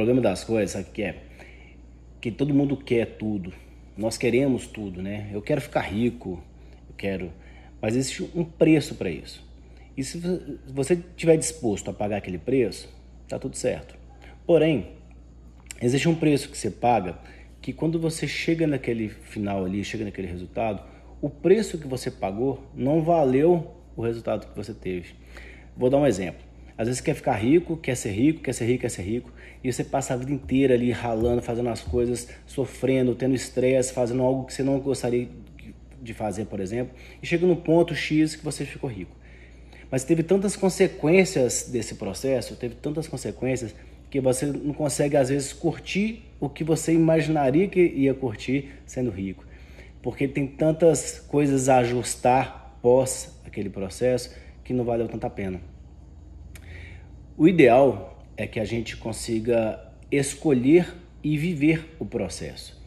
problema das coisas, sabe o que é? Que todo mundo quer tudo. Nós queremos tudo, né? Eu quero ficar rico, eu quero. Mas existe um preço para isso. E se você estiver disposto a pagar aquele preço, tá tudo certo. Porém, existe um preço que você paga que quando você chega naquele final ali, chega naquele resultado, o preço que você pagou não valeu o resultado que você teve. Vou dar um exemplo. Às vezes você quer ficar rico, quer ser rico, quer ser rico, quer ser rico, e você passa a vida inteira ali ralando, fazendo as coisas, sofrendo, tendo estresse, fazendo algo que você não gostaria de fazer, por exemplo, e chega no ponto X que você ficou rico. Mas teve tantas consequências desse processo, teve tantas consequências que você não consegue às vezes curtir o que você imaginaria que ia curtir sendo rico. Porque tem tantas coisas a ajustar pós aquele processo que não valeu tanta pena. O ideal é que a gente consiga escolher e viver o processo.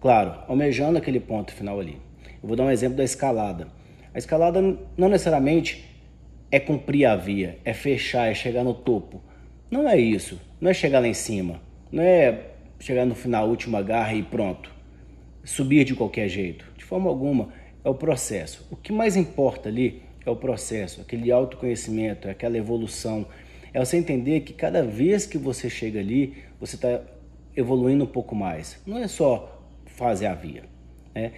Claro, almejando aquele ponto final ali. Eu vou dar um exemplo da escalada. A escalada não necessariamente é cumprir a via, é fechar, é chegar no topo. Não é isso. Não é chegar lá em cima. Não é chegar no final, última garra e pronto. Subir de qualquer jeito. De forma alguma. É o processo. O que mais importa ali é o processo, aquele autoconhecimento, aquela evolução é você entender que cada vez que você chega ali, você está evoluindo um pouco mais. Não é só fazer a via. Né?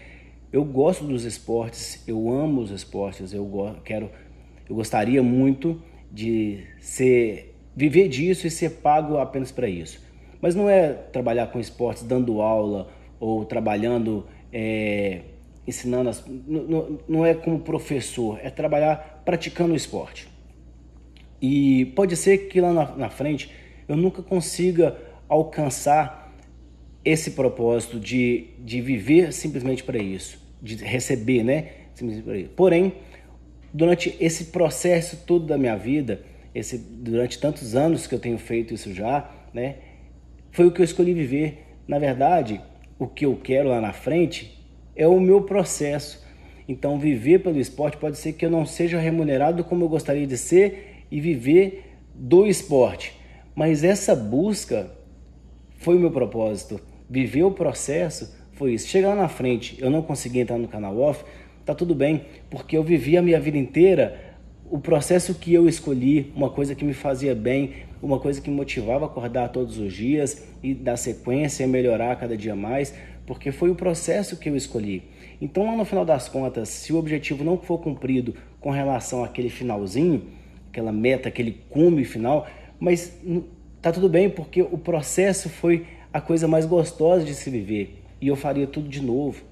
Eu gosto dos esportes, eu amo os esportes, eu quero, eu gostaria muito de ser, viver disso e ser pago apenas para isso. Mas não é trabalhar com esportes dando aula ou trabalhando, é, ensinando, as, não, não é como professor, é trabalhar praticando o esporte. E pode ser que lá na, na frente eu nunca consiga alcançar esse propósito de, de viver simplesmente para isso, de receber, né? Simplesmente para isso. Porém, durante esse processo todo da minha vida, esse, durante tantos anos que eu tenho feito isso já, né? Foi o que eu escolhi viver. Na verdade, o que eu quero lá na frente é o meu processo. Então, viver pelo esporte pode ser que eu não seja remunerado como eu gostaria de ser e viver do esporte. Mas essa busca foi o meu propósito. Viver o processo foi isso. Chegar na frente, eu não consegui entrar no canal off, tá tudo bem, porque eu vivi a minha vida inteira o processo que eu escolhi, uma coisa que me fazia bem, uma coisa que me motivava a acordar todos os dias e dar sequência e melhorar cada dia mais, porque foi o processo que eu escolhi. Então, lá no final das contas, se o objetivo não for cumprido com relação àquele finalzinho, aquela meta, aquele cume final, mas tá tudo bem porque o processo foi a coisa mais gostosa de se viver e eu faria tudo de novo.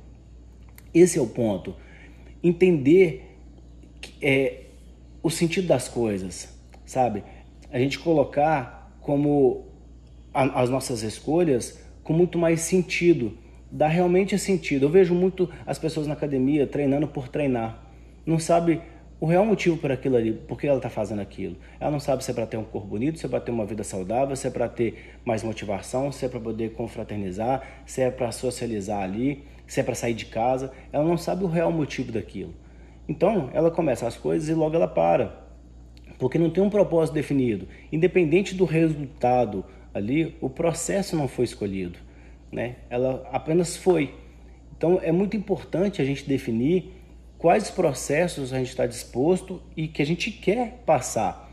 Esse é o ponto. Entender é, o sentido das coisas, sabe? A gente colocar como a, as nossas escolhas com muito mais sentido, dá realmente sentido. Eu vejo muito as pessoas na academia treinando por treinar, não sabe o real motivo por aquilo ali, por que ela está fazendo aquilo. Ela não sabe se é para ter um corpo bonito, se é para ter uma vida saudável, se é para ter mais motivação, se é para poder confraternizar, se é para socializar ali, se é para sair de casa. Ela não sabe o real motivo daquilo. Então, ela começa as coisas e logo ela para. Porque não tem um propósito definido. Independente do resultado ali, o processo não foi escolhido. Né? Ela apenas foi. Então, é muito importante a gente definir quais processos a gente está disposto e que a gente quer passar.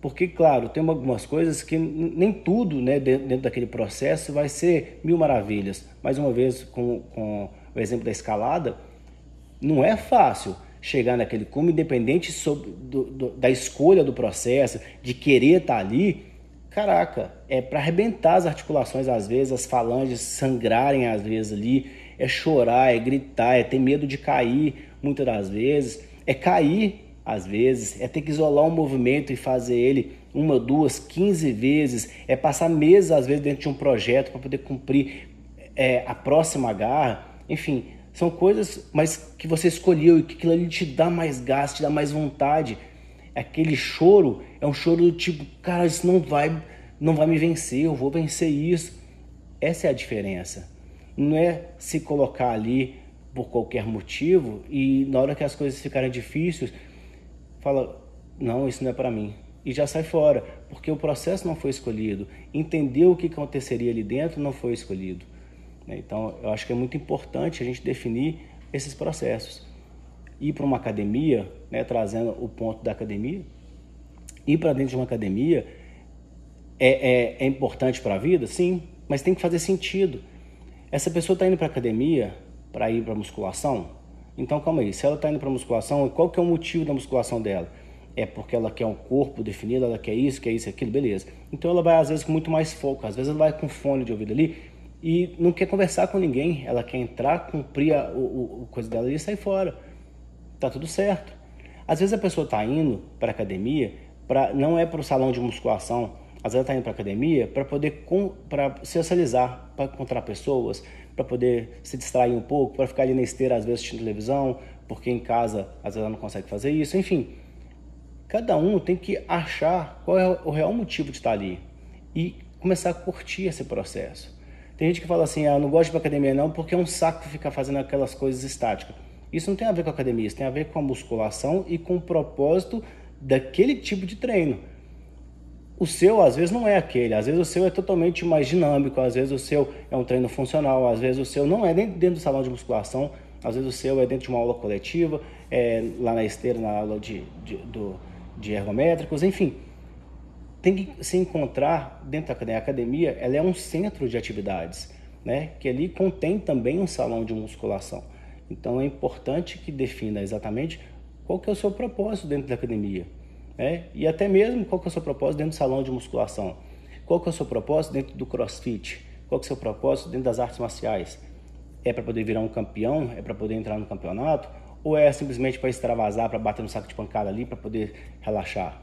Porque, claro, tem algumas coisas que nem tudo né, dentro daquele processo vai ser mil maravilhas. Mais uma vez, com, com o exemplo da escalada, não é fácil chegar naquele cume, independente sobre, do, do, da escolha do processo, de querer estar tá ali. Caraca, é para arrebentar as articulações às vezes, as falanges sangrarem às vezes ali, é chorar, é gritar, é ter medo de cair, muitas das vezes, é cair às vezes, é ter que isolar um movimento e fazer ele uma, duas, quinze vezes, é passar meses às vezes dentro de um projeto para poder cumprir é, a próxima garra, enfim, são coisas, mas que você escolheu e que aquilo ali te dá mais gasto, te dá mais vontade. Aquele choro é um choro do tipo, cara, isso não vai, não vai me vencer, eu vou vencer isso. Essa é a diferença. Não é se colocar ali por qualquer motivo e na hora que as coisas ficarem difíceis, fala: não, isso não é para mim. e já sai fora, porque o processo não foi escolhido. Entender o que aconteceria ali dentro não foi escolhido. Né? Então, eu acho que é muito importante a gente definir esses processos. Ir para uma academia, né, trazendo o ponto da academia, ir para dentro de uma academia é, é, é importante para a vida? Sim, mas tem que fazer sentido. Essa pessoa está indo para academia para ir para musculação? Então, calma aí, se ela está indo para musculação, qual que é o motivo da musculação dela? é porque ela quer um corpo definido, ela quer isso, quer isso, aquilo, beleza. Então ela vai às vezes com muito mais foco, às vezes ela vai com fone de ouvido ali e não quer conversar com ninguém, ela quer entrar, cumprir a, o, o coisa dela e sair fora. Tá tudo certo. Às vezes a pessoa está indo para academia, pra, não é para o salão de musculação, às vezes ela está indo para academia para poder para socializar, para encontrar pessoas, para poder se distrair um pouco, para ficar ali na esteira às vezes assistindo televisão, porque em casa às vezes ela não consegue fazer isso, enfim. Cada um tem que achar qual é o real motivo de estar ali e começar a curtir esse processo. Tem gente que fala assim, ah, não gosto de ir para academia não porque é um saco ficar fazendo aquelas coisas estáticas. Isso não tem a ver com a academia, isso tem a ver com a musculação e com o propósito daquele tipo de treino. O seu, às vezes, não é aquele. Às vezes, o seu é totalmente mais dinâmico. Às vezes, o seu é um treino funcional. Às vezes, o seu não é dentro, dentro do salão de musculação. Às vezes, o seu é dentro de uma aula coletiva, é lá na esteira, na aula de, de do, de ergométricos, enfim. Tem que se encontrar dentro da academia, ela é um centro de atividades, né? que ali contém também um salão de musculação. Então é importante que defina exatamente qual que é o seu propósito dentro da academia. Né? E até mesmo qual que é o seu propósito dentro do salão de musculação. Qual que é o seu propósito dentro do crossfit. Qual que é o seu propósito dentro das artes marciais. É para poder virar um campeão? É para poder entrar no campeonato? Ou é simplesmente para extravasar, para bater no saco de pancada ali, para poder relaxar?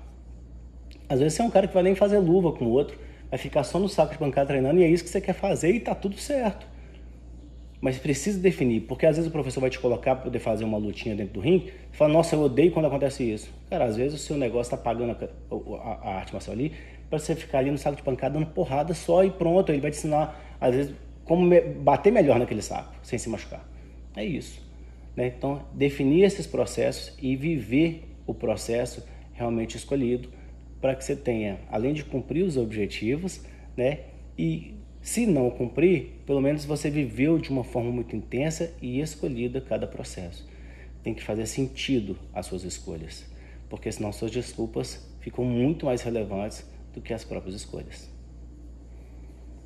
Às vezes você é um cara que vai nem fazer luva com o outro, vai ficar só no saco de pancada treinando e é isso que você quer fazer e tá tudo certo. Mas precisa definir, porque às vezes o professor vai te colocar para poder fazer uma lutinha dentro do ringue e fala, nossa, eu odeio quando acontece isso. Cara, às vezes o seu negócio está pagando a, a, a, arte marcial ali para você ficar ali no saco de pancada dando porrada só e pronto. Ele vai te ensinar, às vezes, como me, bater melhor naquele saco, sem se machucar. É isso. Né? Então, definir esses processos e viver o processo realmente escolhido para que você tenha, além de cumprir os objetivos, né? E se não cumprir, pelo menos você viveu de uma forma muito intensa e escolhida cada processo. Tem que fazer sentido as suas escolhas, porque senão suas desculpas ficam muito mais relevantes do que as próprias escolhas.